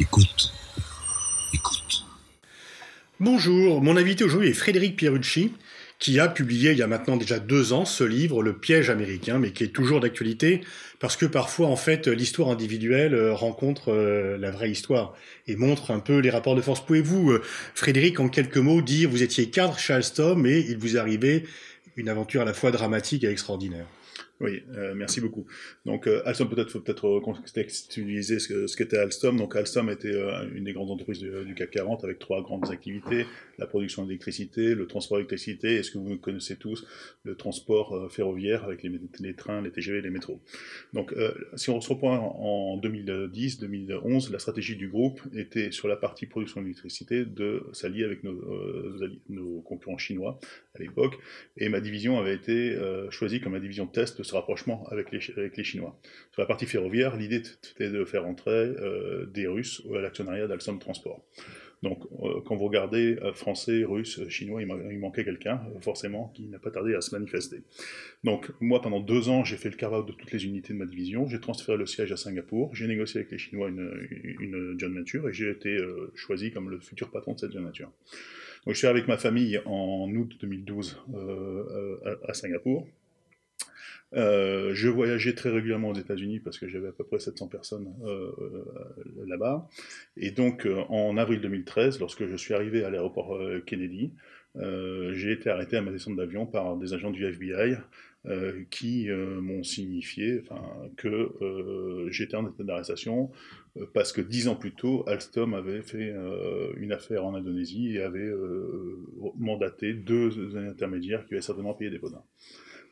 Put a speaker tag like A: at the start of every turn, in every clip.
A: Écoute. Écoute.
B: Bonjour, mon invité aujourd'hui est Frédéric Pierucci, qui a publié il y a maintenant déjà deux ans ce livre, Le piège américain, mais qui est toujours d'actualité, parce que parfois, en fait, l'histoire individuelle euh, rencontre euh, la vraie histoire et montre un peu les rapports de force. Pouvez-vous, euh, Frédéric, en quelques mots, dire, vous étiez cadre chez Alstom et il vous arrivait une aventure à la fois dramatique et extraordinaire?
C: Oui, euh, merci beaucoup. Donc euh, Alstom, peut-être faut peut-être contextualiser ce, ce qu'était Alstom. Donc Alstom était euh, une des grandes entreprises du, du, CAC 40 avec trois grandes activités la production d'électricité, le transport d'électricité, et ce que vous connaissez tous, le transport euh, ferroviaire avec les, les, trains, les TGV, les métros. Donc euh, si on se reprend en 2010-2011, la stratégie du groupe était sur la partie production d'électricité de s'allier avec nos, euh, nos, concurrents chinois à l'époque, et ma division avait été euh, choisie comme ma division de test ce rapprochement avec les, Chinois. Sur la partie ferroviaire, l'idée était de faire entrer euh, des Russes à l'actionnariat d'Alstom Transport. Donc, euh, quand vous regardez français, russe, chinois, il, manquait quelqu'un, forcément, qui n'a pas tardé à se manifester. Donc, moi, pendant deux ans, j'ai fait le carve de toutes les unités de ma division, j'ai transféré le siège à Singapour, j'ai négocié avec les Chinois une, une joint venture et j'ai été choisi comme le futur patron de cette joint venture. Je suis avec ma famille en août 2012 euh, à, à Singapour. Euh, je voyageais très régulièrement aux États-Unis parce que j'avais à peu près 700 personnes euh, euh, là-bas. Et donc, euh, en avril 2013, lorsque je suis arrivé à l'aéroport euh, Kennedy, euh, j'ai été arrêté à ma descente d'avion par des agents du FBI qui m'ont signifié que j'étais en état d'arrestation parce que dix ans plus tôt, Alstom avait fait une affaire en Indonésie et avait mandaté deux intermédiaires qui avaient certainement payé des pots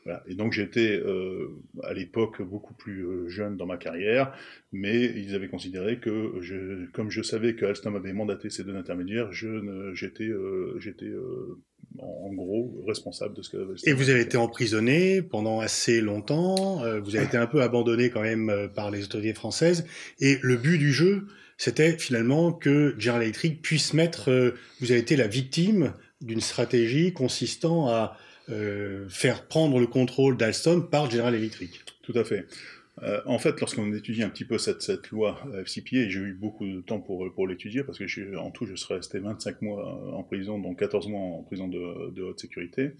C: voilà. Et donc j'étais euh, à l'époque beaucoup plus euh, jeune dans ma carrière, mais ils avaient considéré que, je, comme je savais que Alstom avait mandaté ces deux intermédiaires, j'étais euh, euh, en, gros responsable de ce que.
B: Et vous avez été emprisonné pendant assez longtemps. Vous avez été un peu abandonné quand même par les autorités françaises. Et le but du jeu, c'était finalement que General Electric puisse mettre. vous avez été la victime d'une stratégie consistant à euh, faire prendre le contrôle d'Alstom par General Electric.
C: Tout à fait. Euh, en fait, lorsqu'on étudie un petit peu cette, cette loi FCPA, et j'ai eu beaucoup de temps pour, pour l'étudier, parce que je, en tout, je serais resté 25 mois en prison, dont 14 mois en prison de, de haute sécurité,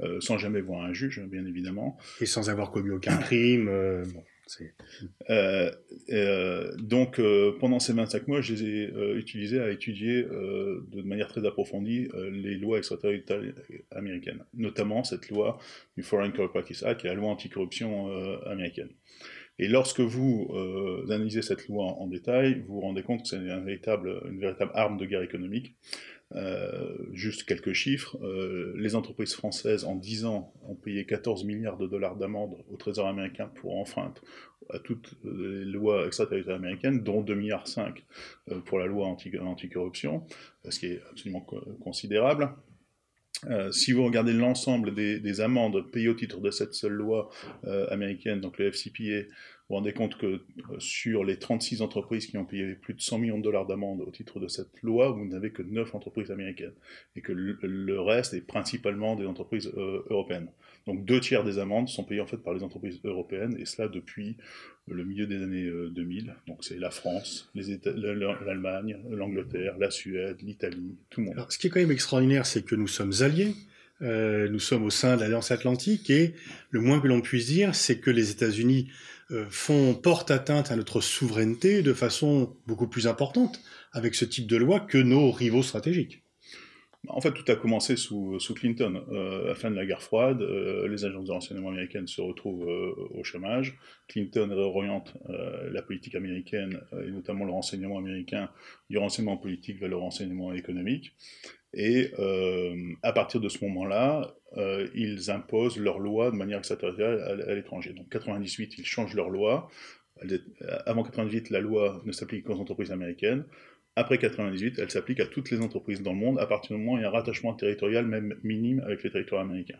C: euh, sans jamais voir un juge, bien évidemment.
B: Et sans avoir commis aucun crime. Bon.
C: Euh, euh, donc, euh, pendant ces 25 mois, je les ai utilisés à étudier de manière très approfondie les lois extraterritoriales américaines, notamment cette loi du Foreign Corrupt Practice Act, la loi anticorruption américaine. Et lorsque vous analysez cette loi en, détail, vous vous rendez compte que c'est une véritable arme de guerre économique. Euh, juste quelques chiffres, euh, les entreprises françaises en 10 ans ont payé 14 milliards de dollars d'amende au Trésor américain pour enfreinte à toutes les lois extraterritoriales américaines, dont 2 milliards 5 euh, pour la loi anti-corruption, anti ce qui est absolument co considérable. Si vous regardez l'ensemble des, des, amendes payées au titre de cette seule loi américaine, donc le FCPA, vous vous rendez compte que euh, sur les 36 entreprises qui ont payé plus de 100 millions de dollars d'amende au titre de cette loi, vous n'avez que 9 entreprises américaines. Et que le, reste est principalement des entreprises euh, européennes. Donc deux tiers des amendes sont payées en fait par les entreprises européennes, et cela depuis le milieu des années 2000. Euh, Donc c'est la France, l'Allemagne, l'Angleterre, la Suède, l'Italie, tout le monde.
B: Alors, ce qui est quand même extraordinaire, c'est que nous sommes alliés. Nous sommes au sein de l'Alliance Atlantique et le moins que l'on puisse dire, c'est que les États-Unis font porte atteinte à notre souveraineté de façon beaucoup plus importante avec ce type de loi que nos rivaux stratégiques.
C: En fait, tout a commencé sous, sous Clinton. Euh, à la fin de la guerre froide, euh, les agences de renseignement américaines se retrouvent euh, au chômage. Clinton réoriente euh, la politique américaine, et notamment le renseignement américain, du renseignement politique vers le renseignement économique. Et à partir de ce moment-là, ils imposent leur loi de manière extraterritoriale à, l'étranger. Donc 98, ils changent leur loi. Avant 98, la loi ne s'applique qu'aux entreprises américaines. Après 98, elle s'applique à toutes les entreprises dans le monde, à partir du moment où il y a un rattachement territorial, même minime, avec les territoires américains.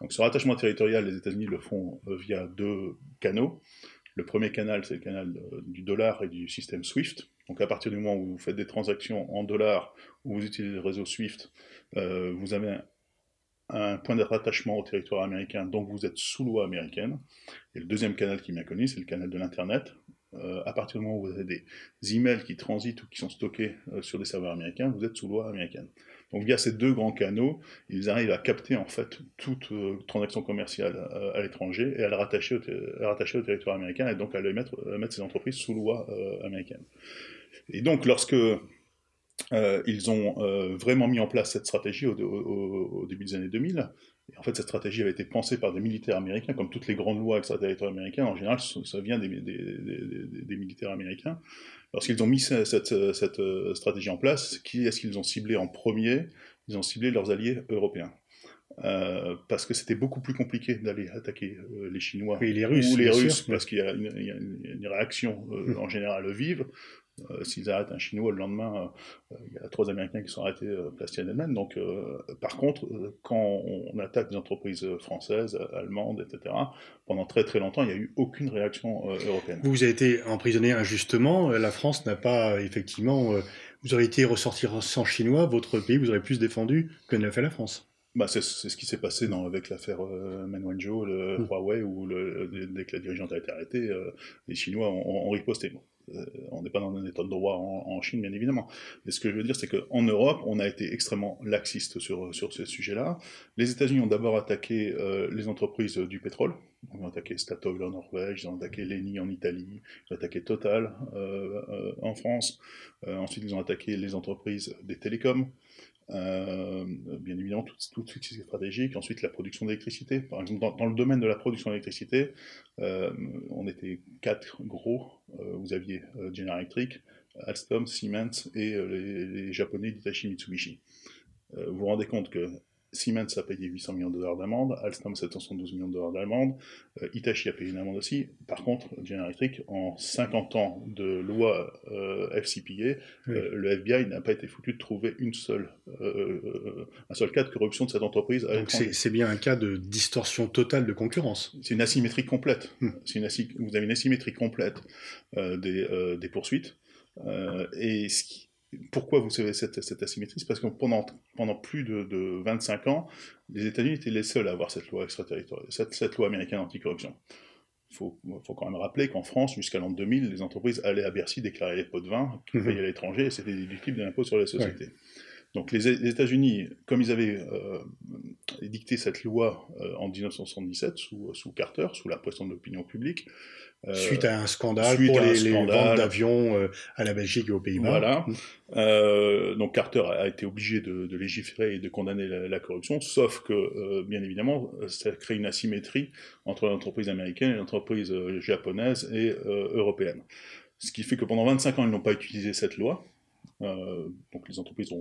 C: Donc ce rattachement territorial, les États-Unis le font euh, via deux canaux. Le premier canal, c'est le canal du dollar et du système SWIFT. Donc à partir du moment où vous faites des transactions en dollars, ou vous utilisez le réseau SWIFT, euh, vous avez un, point de rattachement au territoire américain, donc vous êtes sous loi américaine. Et le deuxième canal qui est bien connu, c'est le canal de l'Internet, euh, à partir du moment où vous avez des emails qui transitent ou qui sont stockés euh, sur des serveurs américains, vous êtes sous loi américaine. Donc via ces deux grands canaux, ils arrivent à capter en fait toute transaction commerciale à l'étranger et à la rattacher au, territoire américain et donc à, mettre, mettre ces entreprises sous loi américaine. Et donc lorsque ils ont vraiment mis en place cette stratégie au début des années 2000, en fait, cette stratégie avait été pensée par des militaires américains, comme toutes les grandes lois extraterritoriales américaines, en général, ça vient des, militaires américains. Lorsqu'ils ont mis cette, euh, stratégie en place, qui est-ce qu'ils ont ciblé en premier? Ils ont ciblé leurs alliés européens. Euh, parce que c'était beaucoup plus compliqué d'aller attaquer euh, les Chinois
B: les Russes,
C: ou les Russes, parce qu'il y, a une, réaction hum. en général vive. Euh, s'ils arrêtent un Chinois le lendemain, euh, il y a trois Américains qui sont arrêtés euh, place Tiananmen. Donc, par contre, quand on attaque des entreprises françaises, allemandes, etc., pendant très très longtemps, il n'y a eu aucune réaction européenne.
B: Vous avez été emprisonné injustement. La France n'a pas effectivement. vous auriez été ressortir sans chinois, votre pays vous aurait plus défendu que ne l'a fait la France.
C: Bah, c'est ce qui s'est passé dans, avec l'affaire euh, Wanzhou, le mmh. Huawei, où le, dès que la dirigeante a été arrêtée, les Chinois ont, ont riposté. Euh, on n'est pas dans un état de droit en, Chine, bien évidemment. Mais ce que je veux dire, c'est qu'en Europe, on a été extrêmement laxiste sur, sur ce sujet-là. Les États-Unis ont d'abord attaqué euh, les entreprises du pétrole. Ils ont attaqué Statoil en Norvège, ils ont attaqué Leni en Italie, ils ont attaqué Total euh, en France. ensuite, ils ont attaqué les entreprises des télécoms. Euh, bien évidemment, tout, tout, tout c'est stratégique. Ensuite, la production d'électricité. Par exemple, dans, le domaine de la production d'électricité, euh, on était quatre gros. Euh, vous aviez General Electric, Alstom, Siemens et les, les, japonais d'Itachi Mitsubishi. vous vous rendez compte que Siemens a payé 800 millions de dollars d'amende, Alstom 772 millions de dollars d'amende, euh, Hitachi a payé une amende aussi. Par contre, General Electric, en 50 ans de loi euh, FCPA, euh, le FBI n'a pas été foutu de trouver une seule, un seul cas de corruption de cette entreprise.
B: Donc c'est bien un cas de distorsion totale de concurrence.
C: C'est une asymétrie complète. Hmm. Une vous avez une asymétrie complète des, des, poursuites. et ce qui pourquoi vous savez cette, cette asymétrie? C'est parce que pendant, pendant plus de, 25 ans, les États-Unis étaient les seuls à avoir cette loi extraterritoriale, cette, loi américaine anticorruption. Il faut, faut, quand même rappeler qu'en France, jusqu'à l'an 2000, les entreprises allaient à Bercy déclarer les pots de vin payaient mhm. à l'étranger et c'était déductible de l'impôt sur les sociétés. Donc les, États-Unis, comme ils avaient euh, dicté cette loi euh, en 1977 sous, sous Carter, sous la pression de l'opinion publique,
B: euh, suite à un scandale pour les, ventes d'avions euh, à la Belgique et aux Pays-Bas.
C: Voilà. Mmh. Euh, donc Carter a été obligé de, légiférer et de condamner la, corruption, sauf que, bien évidemment, ça crée une asymétrie entre l'entreprise américaine et l'entreprise japonaise et européenne. Ce qui fait que pendant 25 ans, ils n'ont pas utilisé cette loi, euh, donc les entreprises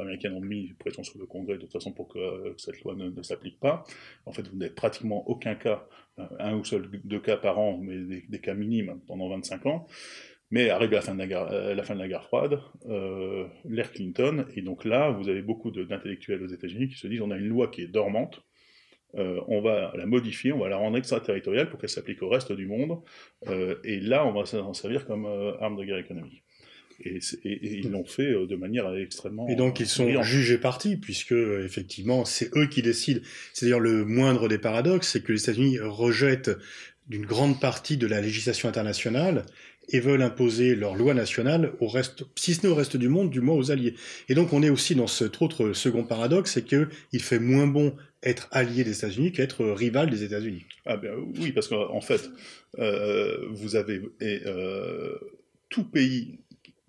C: américaines ont mis pression sur le Congrès de toute façon pour que euh, cette loi ne, s'applique pas. En fait, vous n'avez pratiquement aucun cas, euh, un ou seul deux cas par an, mais des, cas minimes pendant 25 ans. Mais arrive la fin de la guerre froide, l'ère Clinton, et donc là, vous avez beaucoup d'intellectuels aux États-Unis qui se disent on a une loi qui est dormante, on va la modifier, on va la rendre extraterritoriale pour qu'elle s'applique au reste du monde, et là, on va s'en servir comme arme de guerre économique. Et, ils l'ont fait euh, de manière extrêmement.
B: Et donc ils sont jugés partis, puisque effectivement c'est eux qui décident. C'est d'ailleurs le moindre des paradoxes, c'est que les États-Unis rejettent d'une grande partie de la législation internationale et veulent imposer leur loi nationale au reste, si ce n'est au reste du monde, du moins aux alliés. Et donc on est aussi dans cet autre second paradoxe, c'est qu'il fait moins bon être allié des États-Unis qu'être rival des États-Unis.
C: Ah ben oui, parce qu'en fait, euh, vous avez et, euh, tout pays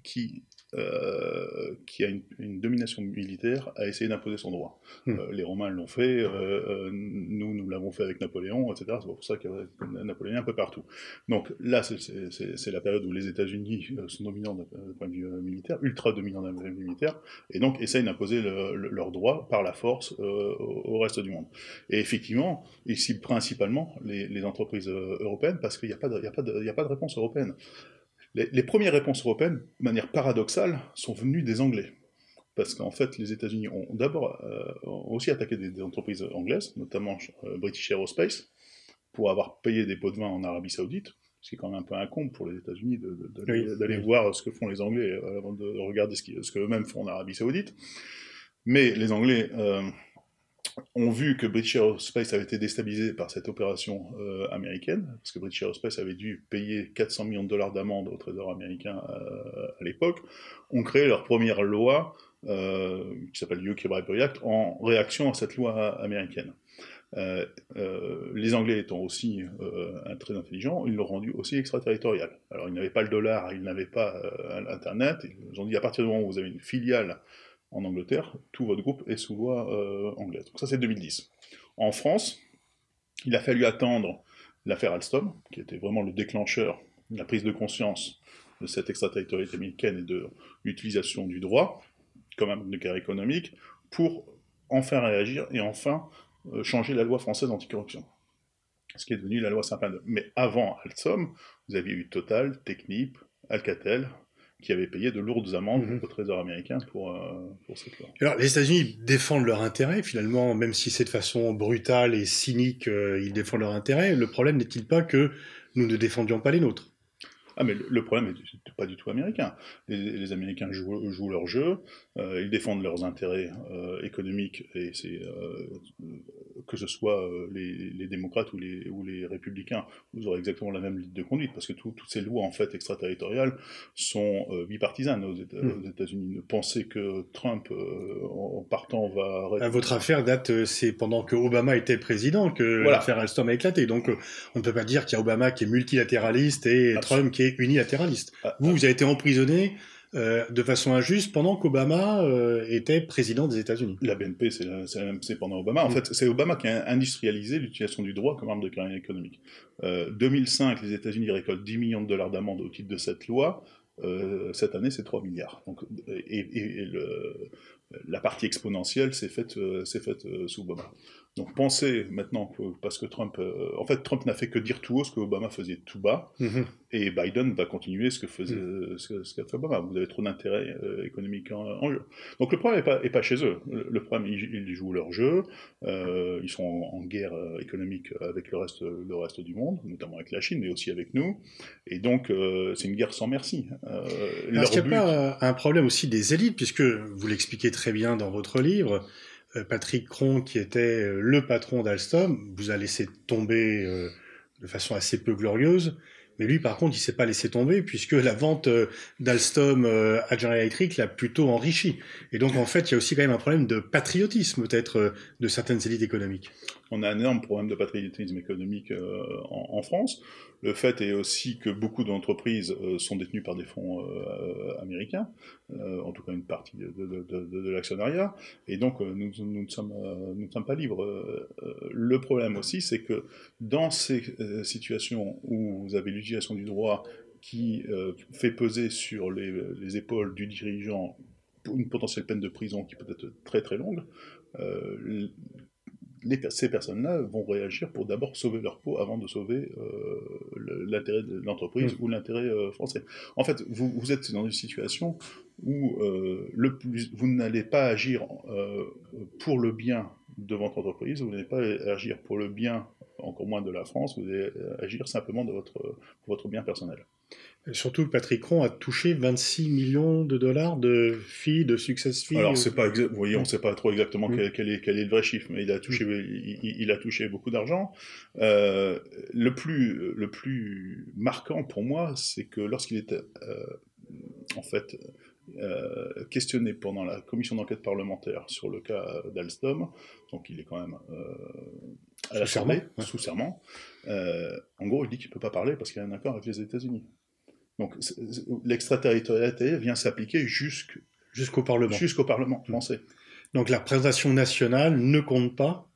C: qui, euh, qui a une, domination militaire, a essayé d'imposer son droit. Hmm. Euh, les Romains l'ont fait, euh, nous, nous l'avons fait avec Napoléon, etc. C'est pour ça que Napoléon est un peu partout. Donc là, c'est la période où les États-Unis sont dominants d'un point de vue militaire, ultra dominants d'un point de vue militaire, et donc essayent d'imposer leurs droits par la force au, reste du monde. Et effectivement, ils ciblent principalement les, entreprises européennes parce qu'il n'y a, a, a pas de réponse européenne. Les, premières réponses européennes, de manière paradoxale, sont venues des Anglais. Parce qu'en fait, les États-Unis ont d'abord euh, aussi attaqué des, entreprises anglaises, notamment euh, British Aerospace, pour avoir payé des pots de vin en Arabie Saoudite, ce qui est quand même un peu incombe pour les États-Unis d'aller voir ce que font les Anglais euh, avant de regarder ce qu'eux-mêmes font en Arabie Saoudite. Mais les Anglais ont vu que British Aerospace avait été déstabilisé par cette opération euh, américaine, parce que British Aerospace avait dû payer 400 millions de dollars d'amende au Trésor américain euh, à l'époque, ont créé leur première loi, euh, qui s'appelle UK Bribery Act, en réaction à cette loi américaine. Les Anglais étant aussi très intelligents, ils l'ont rendu aussi extraterritorial. Alors ils n'avaient pas le dollar, ils n'avaient pas Internet, ils ont dit à partir du moment où vous avez une filiale en Angleterre, tout votre groupe est sous loi anglaise. Donc ça c'est 2010. En France, il a fallu attendre l'affaire Alstom, qui était vraiment le déclencheur, la prise de conscience de cette extraterritorialité américaine et de l'utilisation du droit comme un moteur économique, pour enfin réagir et enfin euh, changer la loi française anticorruption, ce qui est devenu la loi Sapin Mais avant Alstom, vous aviez eu Total, Technip, Alcatel, qui avaient payé de lourdes amendes mhm. au Trésor américain pour, euh, pour cette loi.
B: Alors, les États-Unis défendent leur intérêt, finalement, même si c'est de façon brutale et cynique, euh, ils défendent leur intérêt. Le problème n'est-il pas que nous ne défendions pas les nôtres?
C: Ah, mais le problème n'est pas du tout américain. Les, Américains jouent, jouent, leur jeu, euh, ils défendent leurs intérêts euh, économiques, et c'est euh, que ce soit les, démocrates ou les, ou les républicains, vous aurez exactement la même ligne de conduite, parce que toutes ces lois en fait extraterritoriales sont bipartisanes aux, hmm. États-Unis. Penser que Trump, en partant, va.
B: À votre affaire date, c'est pendant que Obama était président que l'affaire Alstom a éclaté. Donc on ne peut pas dire qu'il y a Obama qui est multilatéraliste et Trump qui est unilatéraliste. Ah, vous, vous avez été emprisonné euh, de façon injuste pendant qu'Obama euh, était président des États-Unis.
C: La BNP, c'est pendant Obama. En mm. fait, c'est Obama qui a industrialisé l'utilisation du droit comme arme de carrière économique. Euh, 2005, les États-Unis récoltent 10 millions de dollars d'amende au titre de cette loi. Euh, cette année, c'est 3 milliards. Donc, et, et le, la partie exponentielle s'est faite, faite sous Obama. Donc pensez maintenant que parce que Trump, euh, en fait, Trump n'a fait que dire tout haut ce que Obama faisait tout bas, mhm. et Biden va continuer ce que faisait mhm. ce, qu'a fait Obama. Vous avez trop d'intérêts euh, économiques en, jeu. Donc le problème n'est pas, est pas chez eux. Le, problème, ils, jouent leur jeu. Euh, ils sont en, guerre économique avec le reste, le reste du monde, notamment avec la Chine, mais aussi avec nous. Et donc c'est une guerre sans merci.
B: Est-ce qu'il n'y a pas un problème aussi des élites, puisque vous l'expliquez très bien dans votre livre? Euh, Patrick Cron, qui était euh, le patron d'Alstom, vous a laissé tomber euh, de façon assez peu glorieuse. Mais lui, par contre, il s'est pas laissé tomber puisque la vente d'Alstom à General Electric l'a plutôt enrichi. Et donc, en fait, il y a aussi quand même un problème de patriotisme, peut-être, de certaines élites économiques.
C: On a un énorme problème de patriotisme économique en, France. Le fait est aussi que beaucoup d'entreprises euh, sont détenues par des fonds euh, américains, euh, en tout cas une partie de, l'actionnariat, et donc nous, ne sommes, pas libres. le problème aussi, c'est que dans ces situations où vous avez l'utilisation du droit qui fait peser sur les, épaules du dirigeant une potentielle peine de prison qui peut être très très longue, ces personnes-là vont réagir pour d'abord sauver leur peau avant de sauver euh, l'intérêt de l'entreprise mm. ou l'intérêt euh, français. En fait, vous, vous, êtes dans une situation où euh, le plus, vous n'allez pas agir pour le bien de votre entreprise, vous n'allez pas agir pour le bien, encore moins de la France, vous allez agir simplement de votre, pour votre bien personnel.
B: Surtout que Patrick Ron a touché 26 millions de dollars de filles, de success fees.
C: Alors, c'est pas vous voyez, on ne sait pas trop exactement mm. quel, est, quel, est, le vrai chiffre, mais il a touché, mm. il, a touché beaucoup d'argent. Euh, le, plus, le plus marquant pour moi, c'est que lorsqu'il était, euh, en fait, euh, questionné pendant la commission d'enquête parlementaire sur le cas d'Alstom, donc il est quand même à la sous sous serment, en gros, il dit qu'il ne peut pas parler parce qu'il y a un accord avec les États-Unis. Donc l'extraterritorialité vient s'appliquer jusqu'au
B: Parlement.
C: Jusqu'au Parlement français.
B: Donc la représentation nationale ne compte pas,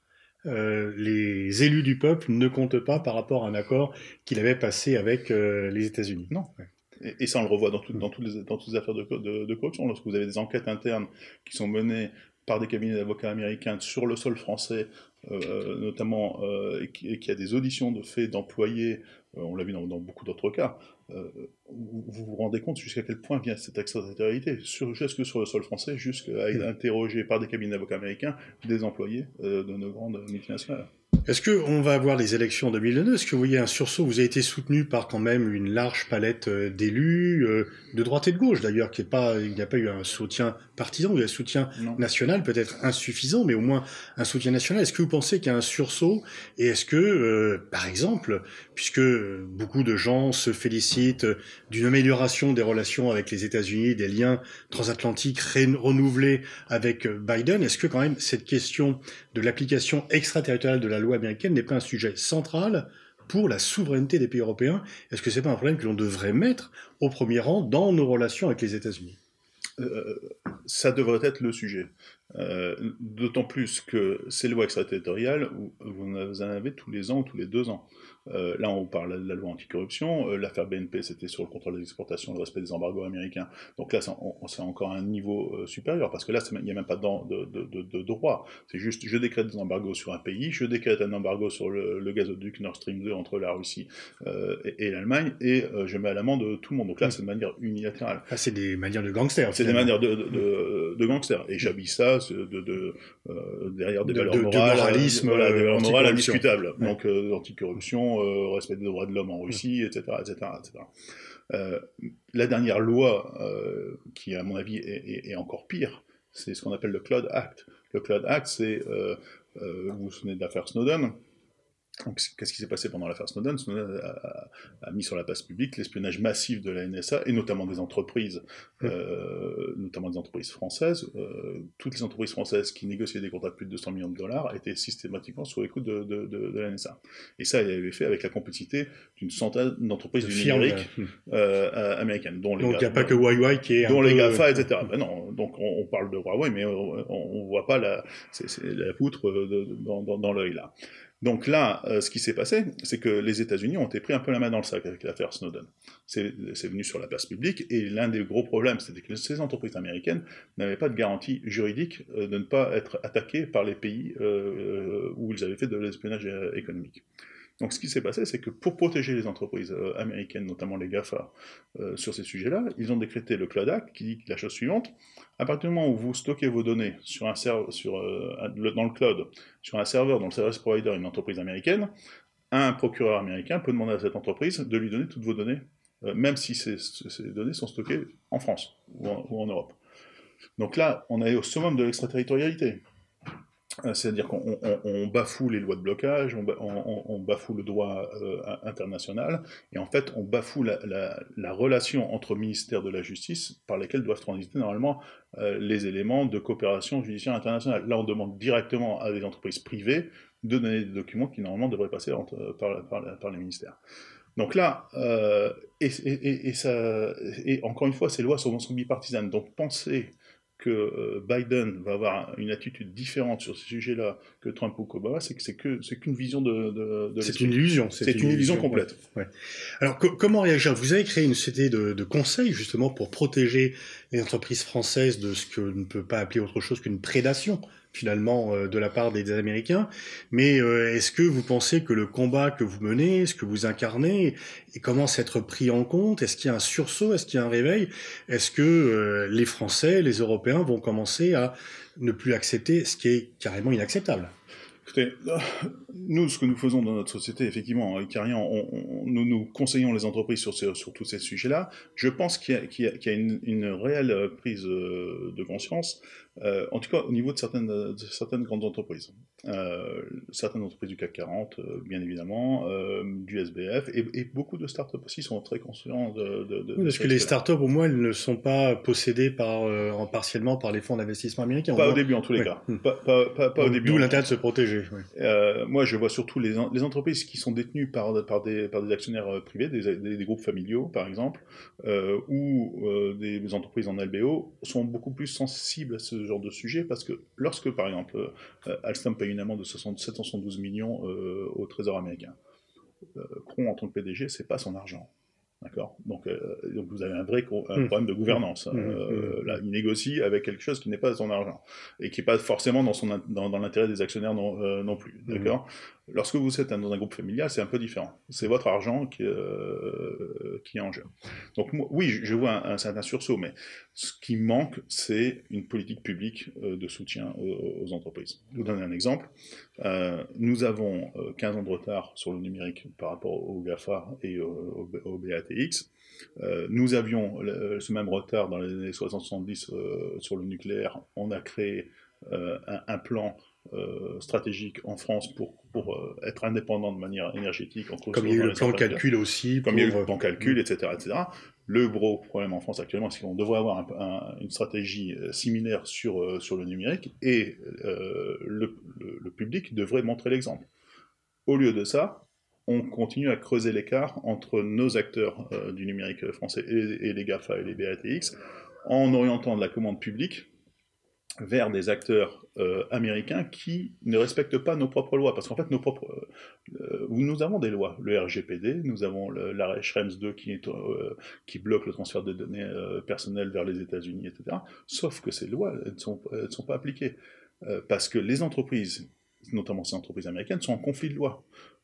B: euh, les élus du peuple ne comptent pas par rapport à un accord qu'il avait passé avec euh, les États-Unis.
C: Non. Et, ça, on le revoit dans, dans, toutes les, affaires de, de, corruption. Lorsque vous avez des enquêtes internes qui sont menées par des cabinets d'avocats américains sur le sol français notamment, et qu'il y a des auditions de fait d'employés, on l'a vu dans, beaucoup d'autres cas, vous, vous rendez compte jusqu'à quel point vient cette extraterritorialité, jusque sur le sol français, jusqu'à être interrogé par des cabinets d'avocats américains des employés de nos grandes multinationales.
B: Est-ce qu'on va avoir les élections en 2022 Est-ce que vous voyez un sursaut? Vous avez été soutenu par quand même une large palette euh, d'élus, euh, de droite et de gauche d'ailleurs, qui est pas, il n'y a pas eu un soutien partisan, il y a un soutien national, peut-être insuffisant, mais au moins un soutien national. Est-ce que vous pensez qu'il y a un sursaut? Et est-ce que, euh, par exemple, puisque beaucoup de gens se félicitent d'une amélioration des relations avec les États-Unis, des liens transatlantiques renouvelés avec Biden, est-ce que quand même cette question de l'application extraterritoriale de la loi américaine n'est pas un sujet central pour la souveraineté des pays européens Est-ce que ce n'est pas un problème que l'on devrait mettre au premier rang dans nos relations avec les États-Unis?
C: Euh, ça devrait être le sujet. Euh, d'autant plus que ces lois extraterritoriales, vous en avez tous les ans ou tous les deux ans. Euh, là, on parle de la loi anticorruption. Euh, l'affaire BNP, c'était sur le contrôle des exportations, le respect des embargos américains. Donc là, c'est encore un niveau euh, supérieur, parce que là, il n'y a même pas de, de, de, droit. C'est juste, je décrète des embargos sur un pays, je décrète un embargo sur le, gazoduc Nord Stream 2 entre la Russie et, l'Allemagne, et je mets à l'amende tout le monde. Donc là, c'est de manière unilatérale.
B: Ah, c'est des manières de gangsters.
C: C'est des manières de, gangsters. Et j'habille ça de, derrière des valeurs morales.
B: moralisme,
C: des valeurs morales indiscutables. Donc, l'anticorruption, euh, respect des droits de l'homme en Russie, etc. etc., etc. la dernière loi, euh, qui à mon avis est, encore pire, c'est ce qu'on appelle le Cloud Act. Le Cloud Act, c'est, euh, vous vous souvenez de l'affaire Snowden, Qu'est-ce qui s'est passé pendant l'affaire Snowden? Snowden a, mis sur la place publique l'espionnage massif de la NSA et notamment des entreprises, euh, notamment des entreprises françaises. Euh, toutes les entreprises françaises qui négociaient des contrats de plus de 200 millions de dollars étaient systématiquement sur les coups de, de, la NSA. Et ça, il avait fait avec la complicité d'une centaine d'entreprises du numérique euh, américaines,
B: dont les donc il n'y a pas que Huawei qui est
C: dont les GAFA, etc. Ben non, donc on, parle de Huawei, mais on, ne voit pas la, la poutre dans, dans, dans l'œil là. Donc là, euh, ce qui s'est passé, c'est que les États-Unis ont été pris un peu la main dans le sac avec l'affaire Snowden. C'est venu sur la place publique, et l'un des gros problèmes, c'était que ces entreprises américaines n'avaient pas de garantie juridique euh, de ne pas être attaquées par les pays euh, où ils avaient fait de l'espionnage économique. Donc ce qui s'est passé, c'est que pour protéger les entreprises américaines, notamment les GAFA, sur ces sujets-là, ils ont décrété le Cloud Act qui dit la chose suivante, à partir du moment où vous stockez vos données euh, dans le cloud, sur un serveur dont le service provider est une entreprise américaine, un procureur américain peut demander à cette entreprise de lui donner toutes vos données, euh, même si ces, données sont stockées en France ou en Europe. Donc là, on est au summum de l'extraterritorialité. Euh, c'est-à-dire qu'on bafoue les lois de blocage, on, bafoue le droit euh, international, et en fait, on bafoue la, relation entre ministères de la justice par lesquels doivent transiter normalement euh, les éléments de coopération judiciaire internationale. Là, on demande directement à des entreprises privées de donner des documents qui normalement devraient passer par, les ministères. Donc là, et, ça, et encore une fois, ces lois sont, sont bipartisanes. Donc penser que euh, Biden va avoir une attitude différente sur ce sujet-là que Trump ou Obama, c'est que c'est que c'est qu'une vision de. de,
B: c'est une illusion.
C: C'est une, illusion complète.
B: Ouais. Alors comment réagir? Vous avez créé une société de, de conseils justement pour protéger les entreprises françaises de ce que ne peut pas appeler autre chose qu'une prédation finalement euh, de la part des, Américains. Mais euh, est-ce que vous pensez que le combat que vous menez, ce que vous incarnez, commence à être pris en compte Est-ce qu'il y a un sursaut Est-ce qu'il y a un réveil Est-ce que euh, les Français, les Européens vont commencer à ne plus accepter ce qui est carrément inacceptable?
C: Écoutez, nous, ce que nous faisons dans notre société, effectivement, Icarian, on, nous, nous conseillons les entreprises sur, tous ces sujets-là. Je pense qu'il y a, une, réelle prise de conscience euh, en tout cas au niveau de certaines grandes entreprises. Euh, certaines entreprises du CAC 40, euh, bien évidemment, du SBF, et, beaucoup de startups aussi sont très conscients de... de,
B: oui, parce que les startups, au moins, elles ne sont pas possédées par, en partiellement par les fonds d'investissement américains.
C: Pas au, début, en tous les cas. Hmm. Pas, pas, pas, au début.
B: D'où l'intérêt de se protéger.
C: moi, je vois surtout les, les, entreprises qui sont détenues par, par, des, par des actionnaires privés, des, des, groupes familiaux, par exemple, ou des entreprises en LBO, sont beaucoup plus sensibles à ce genre de sujet parce que lorsque, par exemple, euh, Alstom paye une amende de 712 millions euh, au Trésor américain, euh, Cron, en tant que PDG, c'est pas son argent. D'accord? Donc, euh, donc vous avez un vrai un
B: Mm.
C: problème de gouvernance.
B: Mm.
C: Euh,
B: Mm.
C: Là, il négocie avec quelque chose qui n'est pas son argent et qui n'est pas forcément dans, son, in- dans, dans l'intérêt des actionnaires non, euh, non plus. D'accord? Lorsque vous êtes dans un groupe familial, c'est un peu différent. C'est votre argent qui, euh, est en jeu. Donc oui, je vois un, certain sursaut, mais ce qui manque, c'est une politique publique euh, de soutien aux, entreprises. Je vous donne un exemple. Euh, nous avons euh, 15 ans de retard sur le numérique par rapport au GAFA et au, BATX. Nous avions ce même retard dans les années 60-70 euh, sur le nucléaire. On a créé un plan euh, stratégique en France pour, pour euh, être indépendant de manière énergétique. entre
B: Comme il y a eu le plan calcul aussi.
C: comme il y a eu le plan
B: euh,
C: calcul, etc., etc. Le gros problème en France actuellement, c'est qu'on devrait avoir un- un- une stratégie euh, similaire sur, euh, sur le numérique et le, le- le public devrait montrer l'exemple. Au lieu de ça, on continue à creuser l'écart entre nos acteurs du numérique français et, et les GAFA et les BATX en orientant de la commande publique vers des acteurs euh, américains qui ne respectent pas nos propres lois. Parce qu'en fait, nos propres, euh, nous avons des lois. Le RGPD, nous avons l'arrêt Schrems 2 qui, euh, bloque le transfert de données euh, personnelles vers les États-Unis, etc. Sauf que ces lois, ne sont, sont pas appliquées. Euh, parce que les entreprises, notamment ces entreprises américaines, sont en conflit de loi.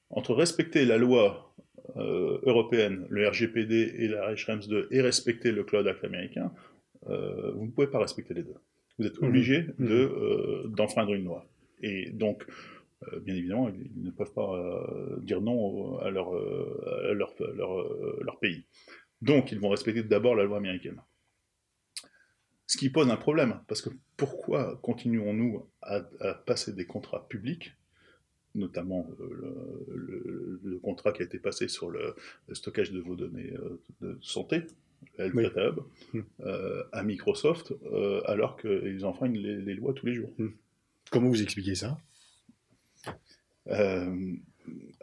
C: Entre respecter la loi euh, européenne, le RGPD et l'arrêt Schrems 2, et respecter le Cloud Act américain, euh, vous ne pouvez pas respecter les deux. Vous êtes
B: Mhm.
C: obligé
B: Mhm.
C: de, euh, d'enfreindre une loi. Et donc, euh, bien évidemment, ils, ne peuvent pas euh, dire non à leur, euh, à leur, leur, euh, leur pays. Donc, ils vont respecter d'abord la loi américaine. Ce qui pose un problème, parce que pourquoi continuons-nous à, à passer des contrats publics, notamment le, le- le contrat qui a été passé sur le, le stockage de vos données de santé, Health
B: Oui.
C: Data Hub,
B: Mm.
C: euh, à Microsoft, euh, alors qu'ils enfreignent les, les lois tous les jours.
B: Comment vous expliquez ça?
C: Euh,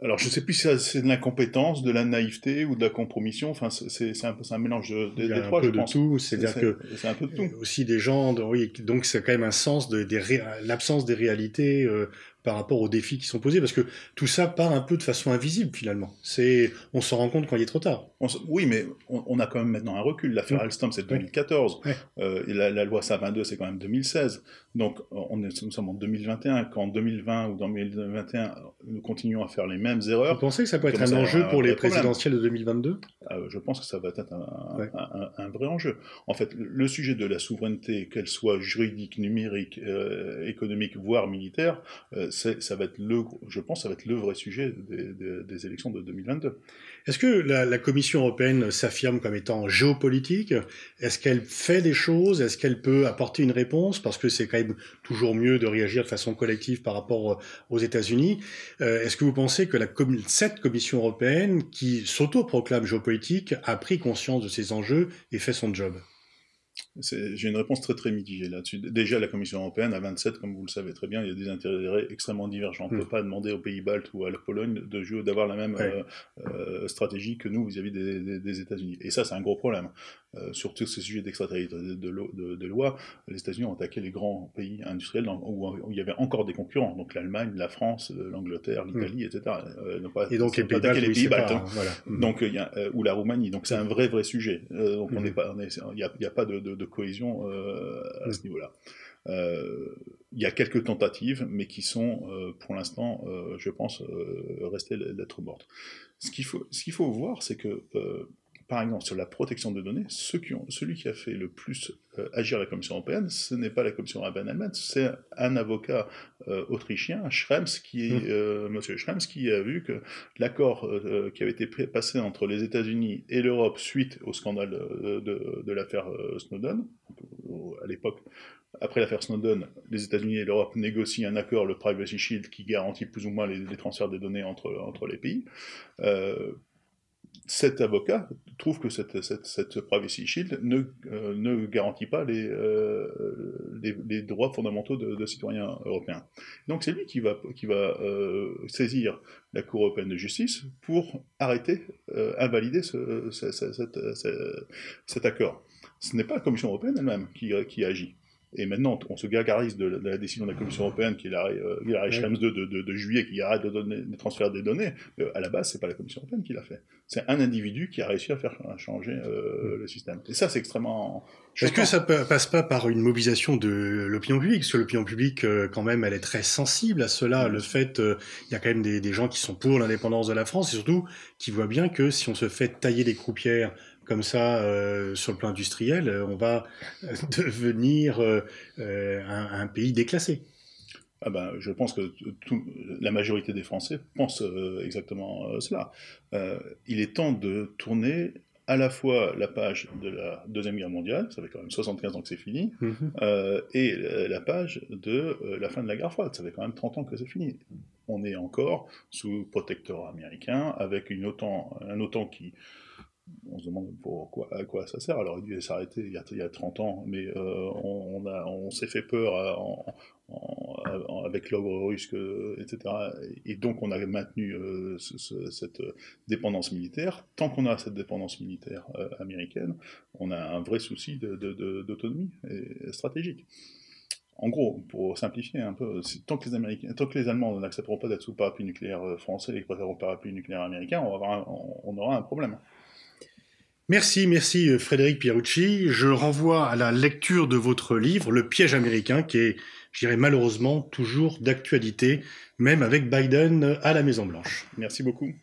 C: alors, je ne sais plus si c'est de l'incompétence, de la naïveté ou de la compromission. Enfin, c'est- un, mélange de- des,
B: Il y a
C: des
B: un
C: trois,
B: peu
C: je
B: de
C: pense.
B: tout, c'est-à-dire
C: C'est-
B: que
C: c'est un peu de tout.
B: aussi des gens, oui, donc c'est quand même un sens de l'absence des réalités euh, par rapport aux défis qui sont posés, parce que tout ça part un peu de façon invisible finalement. C'est, on s'en rend compte quand il est trop tard.
C: On s- oui, mais on, on a quand même maintenant un recul. L'affaire. Alstom, c'est
B: Ouais.
C: 2014.
B: Ouais.
C: Euh, et la, la loi SAP22, c'est quand même 2016. Donc, on est, nous sommes en 2021. Qu'en 2020 ou dans 2021, nous continuons à faire les mêmes
B: Vous
C: erreurs,
B: pensez que ça peut être un enjeu
C: un
B: pour les présidentielles de 2022
C: euh, je pense que ça va être un,
B: Ouais.
C: vrai enjeu. En fait, le sujet de la souveraineté, qu'elle soit juridique, numérique, euh, économique, voire militaire, euh, ça va être le, je pense, ça va être le vrai sujet des, élections de 2022.
B: Est-ce que la, Commission européenne s'affirme comme étant géopolitique? Est-ce qu'elle fait des choses? Est-ce qu'elle peut apporter une réponse? Parce que c'est quand même toujours mieux de réagir de façon collective par rapport euh, aux États-Unis. Euh, Est-ce que vous pensez que la cette Commission européenne, qui s'auto-proclame géopolitique, a pris conscience de ces enjeux et fait son job?
C: J'ai une réponse très très mitigée là-dessus. Déjà, la Commission européenne, à 27, comme vous le savez très bien, il y a des intérêts extrêmement divergents. On ne
B: Mm.
C: peut pas demander aux pays baltes ou à la Pologne de jouer, d'avoir la même
B: Ouais.
C: euh, euh, stratégie que nous vis-à-vis des, des- des États-Unis. Et ça, c'est un gros problème. Euh, sur tous ces sujets d'extraterritorialité de, de, de loi, les États-Unis ont attaqué les grands pays industriels dans- où, où il y avait encore des concurrents. Donc l'Allemagne, la France, euh, l'Angleterre, l'Italie, etc. Euh, pas-
B: Mm. Et donc les
C: ont
B: pays
C: attaqué
B: baltes,
C: les
B: oui,
C: pays
B: c'est
C: baltes.
B: pas-
C: hein.
B: voilà. Mm.
C: Donc, il y a, euh, ou la Roumanie. Donc, c'est un vrai, vrai sujet. Euh, donc, on n'est pas, on est- il n'y a, pas de, cohésion à ce niveau-là. Euh, Il y a quelques tentatives, mais qui sont, euh, pour l'instant, euh, je pense, restées lettres mortes. Ce qu'il faut, ce qu'il faut voir, c'est que, par exemple, sur la protection de données, ceux qui ont, celui qui a fait le plus euh, agir la Commission européenne, ce n'est pas la Commission européenne elle-même, c'est un avocat euh, autrichien, Schrems, qui est,
B: Mhm.
C: euh, Monsieur Schrems, qui a vu que l'accord qui avait été passé entre les États-Unis et l'Europe suite au scandale de, de l'affaire Snowden, à l'époque, après l'affaire Snowden, les États-Unis et l'Europe négocient un accord, le Privacy Shield, qui garantit plus ou moins les, les transferts des données entre, entre les pays. Euh, cet avocat trouve que cette, cette, Privacy Shield ne, euh, ne garantit pas les, euh, les, droits fondamentaux de, citoyens européens. Donc c'est lui qui va, qui va euh, saisir la Cour européenne de justice pour arrêter, invalider ce, ce- ce- cette- ce- cet accord. Ce n'est pas la Commission européenne elle-même qui, qui agit. Et maintenant, on se gargarise de, la décision de la Commission européenne, qui est l'arrêt euh, Schrems 2 de, de, de, juillet, qui arrête de, donner, de transférer des données. Mais à la base, c'est pas la Commission européenne qui l'a fait. C'est un individu qui a réussi à faire changer euh, le système. Et ça, c'est extrêmement.
B: Est-ce que ça passe pas par une mobilisation de l'opinion publique? Parce que l'opinion publique, euh, quand même, elle est très sensible à cela. Le fait, euh, il y a quand même des, des gens qui sont pour l'indépendance de la France, et surtout qui voient bien que si on se fait tailler les croupières comme ça euh, sur le plan industriel, euh, on va euh, devenir un, pays déclassé.
C: Ah ben, je pense que la majorité des Français pensent exactement cela. il est temps de tourner à la fois la page de la Deuxième Guerre mondiale, ça fait quand même 75 ans que c'est fini, mhm. et la page de la fin de la guerre froide, ça fait quand même 30 ans que c'est fini. On est encore sous protectorat américain, avec une OTAN, un OTAN qui on se demande à quoi ça sert. Alors, il dû s'arrêter il, y a 30 ans, mais euh, on, s'est fait peur euh, avec l'ogre russe, etc. Et donc, on a maintenu euh, cette dépendance militaire. Tant qu'on a cette dépendance militaire américaine, on a un vrai souci d'autonomie stratégique. En gros, pour simplifier un peu, tant que les Américains, tant que les Allemands n'accepteront pas d'être sous parapluie nucléaire français et préféreront parapluie nucléaire américain, on, on aura un problème.
B: Merci, merci euh, Frédéric Pierucci. Je renvoie à la lecture de votre livre, Le piège américain, qui est, je dirais malheureusement, toujours d'actualité, même avec Biden à la Maison-Blanche.
C: Merci beaucoup.